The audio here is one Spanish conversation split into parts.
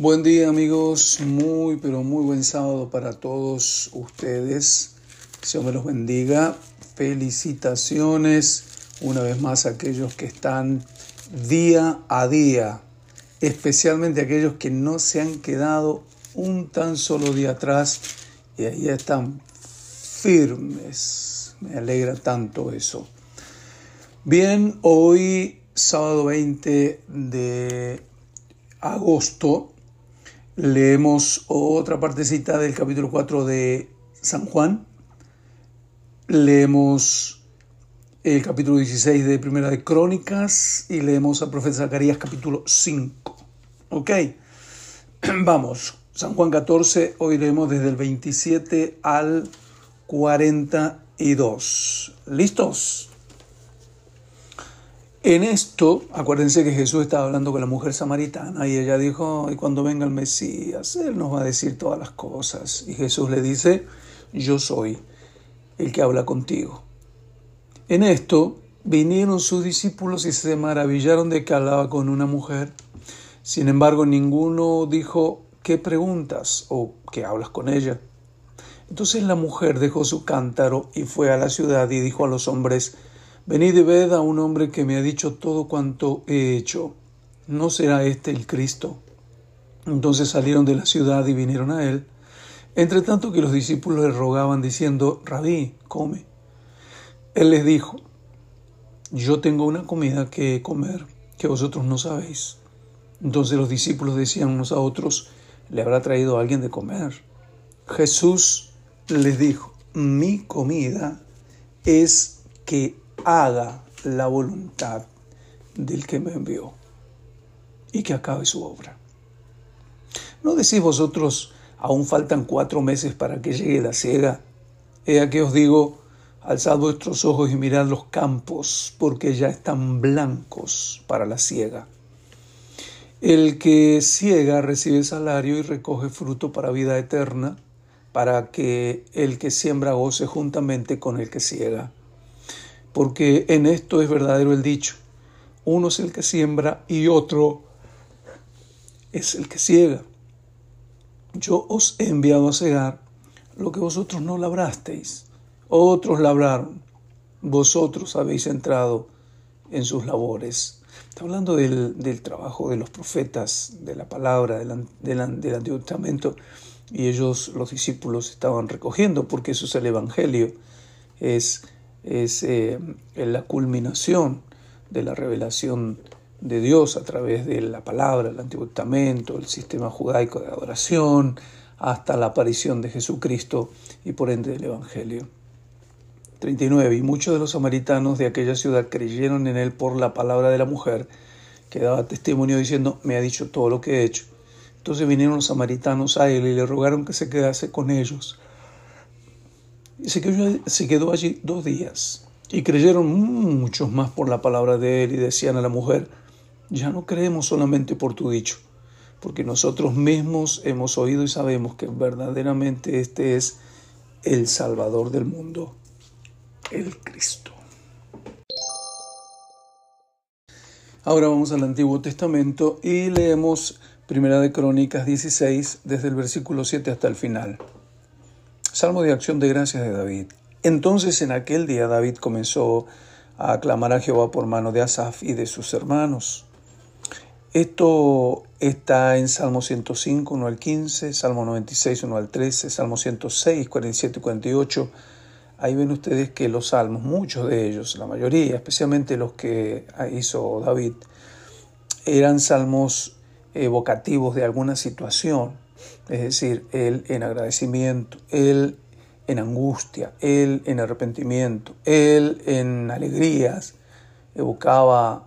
Buen día amigos, muy pero muy buen sábado para todos ustedes. Dios me los bendiga. Felicitaciones una vez más a aquellos que están día a día, especialmente aquellos que no se han quedado un tan solo día atrás y ahí están firmes. Me alegra tanto eso. Bien, hoy sábado 20 de agosto Leemos otra partecita del capítulo 4 de San Juan. Leemos el capítulo 16 de Primera de Crónicas y leemos al profeta Zacarías capítulo 5. ¿Ok? Vamos. San Juan 14, hoy leemos desde el 27 al 42. ¿Listos? En esto, acuérdense que Jesús estaba hablando con la mujer samaritana y ella dijo, y cuando venga el Mesías, Él nos va a decir todas las cosas. Y Jesús le dice, yo soy el que habla contigo. En esto vinieron sus discípulos y se maravillaron de que hablaba con una mujer. Sin embargo, ninguno dijo, ¿qué preguntas o qué hablas con ella? Entonces la mujer dejó su cántaro y fue a la ciudad y dijo a los hombres, Venid y ved a un hombre que me ha dicho todo cuanto he hecho. ¿No será este el Cristo? Entonces salieron de la ciudad y vinieron a él. Entre tanto que los discípulos le rogaban diciendo, Rabí, come. Él les dijo, yo tengo una comida que comer que vosotros no sabéis. Entonces los discípulos decían unos a otros, ¿le habrá traído a alguien de comer? Jesús les dijo, mi comida es que haga la voluntad del que me envió y que acabe su obra. ¿No decís vosotros, aún faltan cuatro meses para que llegue la ciega? He aquí os digo, alzad vuestros ojos y mirad los campos, porque ya están blancos para la ciega. El que ciega recibe salario y recoge fruto para vida eterna, para que el que siembra goce juntamente con el que ciega porque en esto es verdadero el dicho, uno es el que siembra y otro es el que ciega. Yo os he enviado a cegar lo que vosotros no labrasteis, otros labraron, vosotros habéis entrado en sus labores. Está hablando del, del trabajo de los profetas, de la palabra, del, del, del Antiguo Testamento, y ellos, los discípulos, estaban recogiendo, porque eso es el Evangelio, es es eh, la culminación de la revelación de Dios a través de la palabra, el Antiguo Testamento, el sistema judaico de adoración, hasta la aparición de Jesucristo y por ende del Evangelio. 39. Y muchos de los samaritanos de aquella ciudad creyeron en él por la palabra de la mujer, que daba testimonio diciendo, me ha dicho todo lo que he hecho. Entonces vinieron los samaritanos a él y le rogaron que se quedase con ellos. Y se quedó, allí dos días. Y creyeron muchos más por la palabra de él y decían a la mujer, ya no creemos solamente por tu dicho, porque nosotros mismos hemos oído y sabemos que verdaderamente este es el Salvador del mundo, el Cristo. Ahora vamos al Antiguo Testamento y leemos Primera de Crónicas 16 desde el versículo 7 hasta el final. Salmo de acción de gracias de David. Entonces en aquel día David comenzó a aclamar a Jehová por mano de Asaf y de sus hermanos. Esto está en Salmo 105, 1 al 15, Salmo 96, 1 al 13, Salmo 106, 47 y 48. Ahí ven ustedes que los salmos, muchos de ellos, la mayoría, especialmente los que hizo David, eran salmos evocativos de alguna situación es decir, Él en agradecimiento, Él en angustia, Él en arrepentimiento, Él en alegrías, evocaba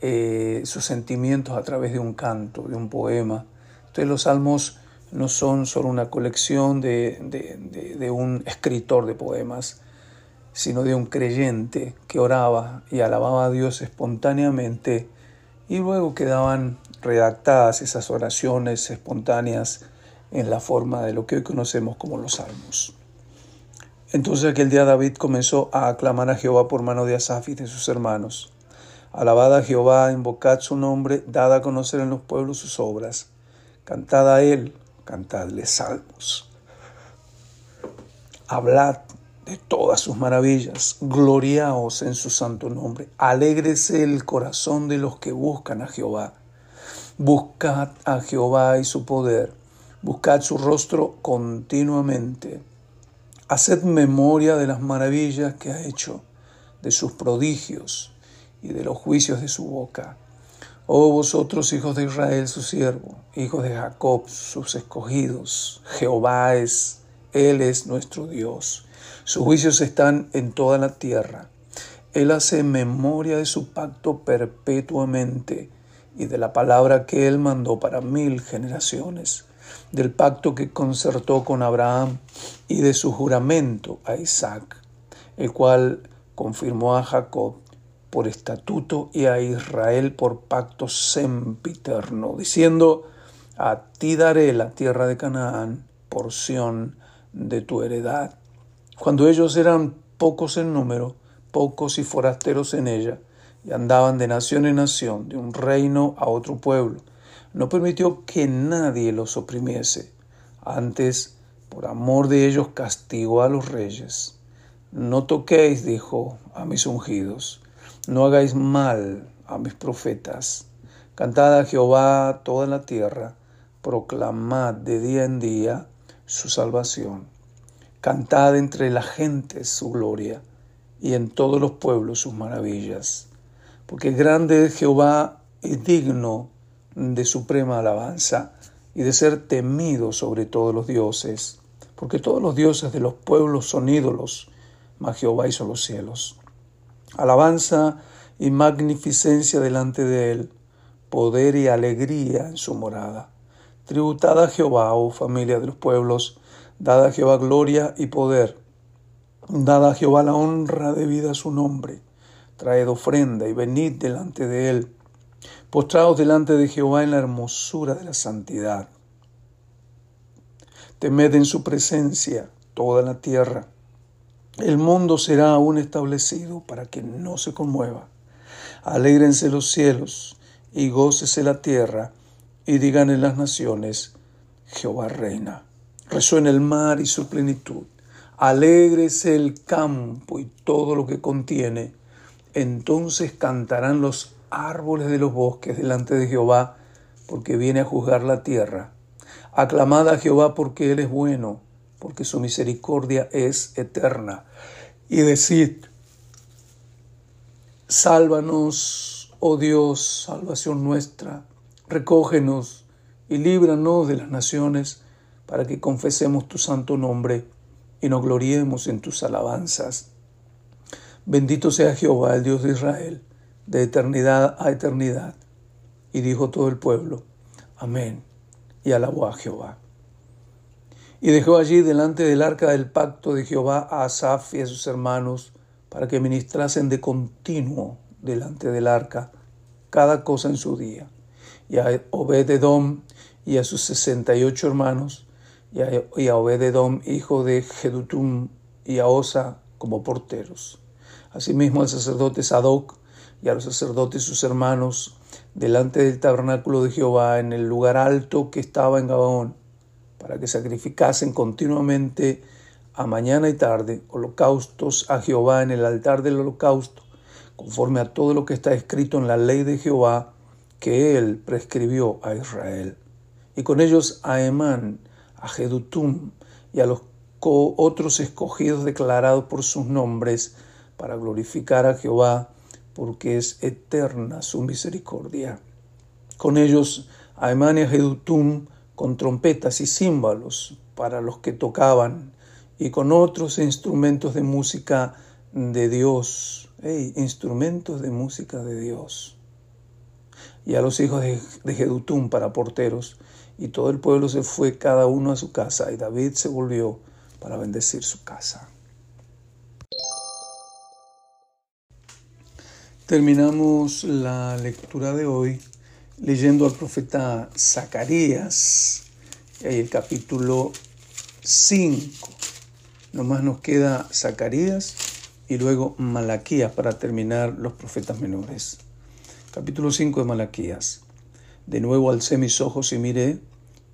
eh, sus sentimientos a través de un canto, de un poema. Entonces los salmos no son solo una colección de, de, de un escritor de poemas, sino de un creyente que oraba y alababa a Dios espontáneamente y luego quedaban redactadas esas oraciones espontáneas en la forma de lo que hoy conocemos como los salmos. Entonces aquel día David comenzó a aclamar a Jehová por mano de Asaf y de sus hermanos. Alabad a Jehová, invocad su nombre, dad a conocer en los pueblos sus obras. Cantad a él, cantadle salmos. Hablad de todas sus maravillas, gloriaos en su santo nombre, alégrese el corazón de los que buscan a Jehová. Buscad a Jehová y su poder, buscad su rostro continuamente. Haced memoria de las maravillas que ha hecho, de sus prodigios y de los juicios de su boca. Oh vosotros, hijos de Israel, su siervo, hijos de Jacob, sus escogidos, Jehová es, Él es nuestro Dios. Sus juicios están en toda la tierra. Él hace memoria de su pacto perpetuamente y de la palabra que él mandó para mil generaciones, del pacto que concertó con Abraham y de su juramento a Isaac, el cual confirmó a Jacob por estatuto y a Israel por pacto sempiterno, diciendo, a ti daré la tierra de Canaán, porción de tu heredad. Cuando ellos eran pocos en número, pocos y forasteros en ella, y andaban de nación en nación, de un reino a otro pueblo. No permitió que nadie los oprimiese. Antes, por amor de ellos, castigó a los reyes. No toquéis, dijo, a mis ungidos. No hagáis mal a mis profetas. Cantad a Jehová toda la tierra. Proclamad de día en día su salvación. Cantad entre la gente su gloria y en todos los pueblos sus maravillas porque grande es Jehová y digno de suprema alabanza y de ser temido sobre todos los dioses, porque todos los dioses de los pueblos son ídolos, mas Jehová hizo los cielos. Alabanza y magnificencia delante de él, poder y alegría en su morada. Tributada a Jehová, oh familia de los pueblos, dada a Jehová gloria y poder, dada a Jehová la honra debida a su nombre traed ofrenda y venid delante de él. Postraos delante de Jehová en la hermosura de la santidad. Temed en su presencia toda la tierra. El mundo será aún establecido para que no se conmueva. Alégrense los cielos y gócese la tierra y digan en las naciones, Jehová reina. Resuena el mar y su plenitud. Alégrese el campo y todo lo que contiene entonces cantarán los árboles de los bosques delante de Jehová, porque viene a juzgar la tierra. Aclamad a Jehová porque Él es bueno, porque su misericordia es eterna. Y decid, sálvanos, oh Dios, salvación nuestra, recógenos y líbranos de las naciones, para que confesemos tu santo nombre y nos gloriemos en tus alabanzas. Bendito sea Jehová, el Dios de Israel, de eternidad a eternidad. Y dijo todo el pueblo, Amén. Y alabó a Jehová. Y dejó allí delante del arca del pacto de Jehová a Asaf y a sus hermanos, para que ministrasen de continuo delante del arca, cada cosa en su día. Y a Obededom y a sus sesenta y ocho hermanos, y a, Obededom, hijo de Gedutum, y a Osa como porteros asimismo al sacerdote Sadoc y a los sacerdotes sus hermanos delante del tabernáculo de Jehová en el lugar alto que estaba en Gabaón, para que sacrificasen continuamente a mañana y tarde holocaustos a Jehová en el altar del holocausto, conforme a todo lo que está escrito en la ley de Jehová que él prescribió a Israel. Y con ellos a Emán, a Jedutum y a los otros escogidos declarados por sus nombres, para glorificar a Jehová, porque es eterna su misericordia. Con ellos, y Gedutum, con trompetas y címbalos para los que tocaban, y con otros instrumentos de música de Dios. instrumentos de música de Dios. Y a los hijos de, Jedutum para porteros, y todo el pueblo se fue cada uno a su casa, y David se volvió para bendecir su casa. Terminamos la lectura de hoy leyendo al profeta Zacarías, el capítulo 5. Nomás nos queda Zacarías y luego Malaquías para terminar los profetas menores. Capítulo 5 de Malaquías. De nuevo alcé mis ojos y miré,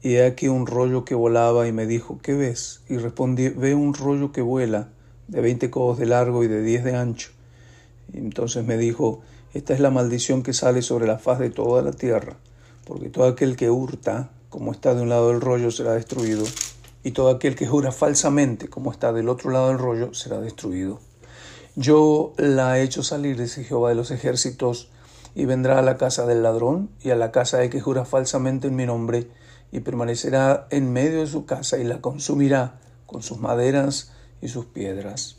y he aquí un rollo que volaba y me dijo, ¿qué ves? Y respondí, ve un rollo que vuela, de veinte codos de largo y de diez de ancho entonces me dijo, esta es la maldición que sale sobre la faz de toda la tierra, porque todo aquel que hurta, como está de un lado del rollo, será destruido, y todo aquel que jura falsamente, como está del otro lado del rollo, será destruido. Yo la he hecho salir, dice Jehová de los ejércitos, y vendrá a la casa del ladrón y a la casa de que jura falsamente en mi nombre, y permanecerá en medio de su casa y la consumirá con sus maderas y sus piedras.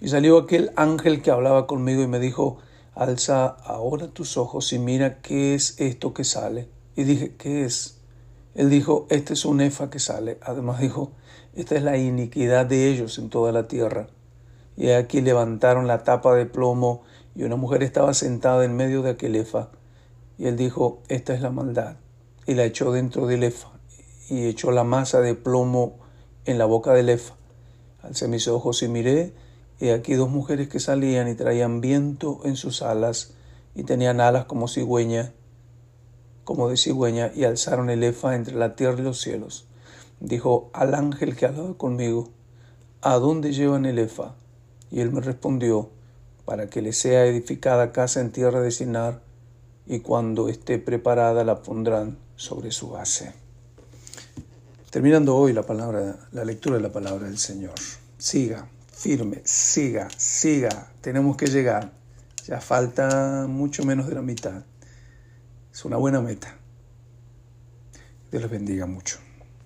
Y salió aquel ángel que hablaba conmigo y me dijo, alza ahora tus ojos y mira qué es esto que sale. Y dije, ¿qué es? Él dijo, este es un efa que sale. Además dijo, esta es la iniquidad de ellos en toda la tierra. Y aquí levantaron la tapa de plomo y una mujer estaba sentada en medio de aquel efa. Y él dijo, esta es la maldad. Y la echó dentro del efa y echó la masa de plomo en la boca del efa. Alcé mis ojos y miré He aquí dos mujeres que salían y traían viento en sus alas, y tenían alas como cigüeña, como de cigüeña, y alzaron el efa entre la tierra y los cielos. Dijo al ángel que hablaba conmigo, ¿A dónde llevan el efa? Y él me respondió, para que le sea edificada casa en tierra de Sinar, y cuando esté preparada la pondrán sobre su base. Terminando hoy la palabra, la lectura de la palabra del Señor. Siga firme, siga, siga, tenemos que llegar. Ya falta mucho menos de la mitad. Es una buena meta. Dios les bendiga mucho.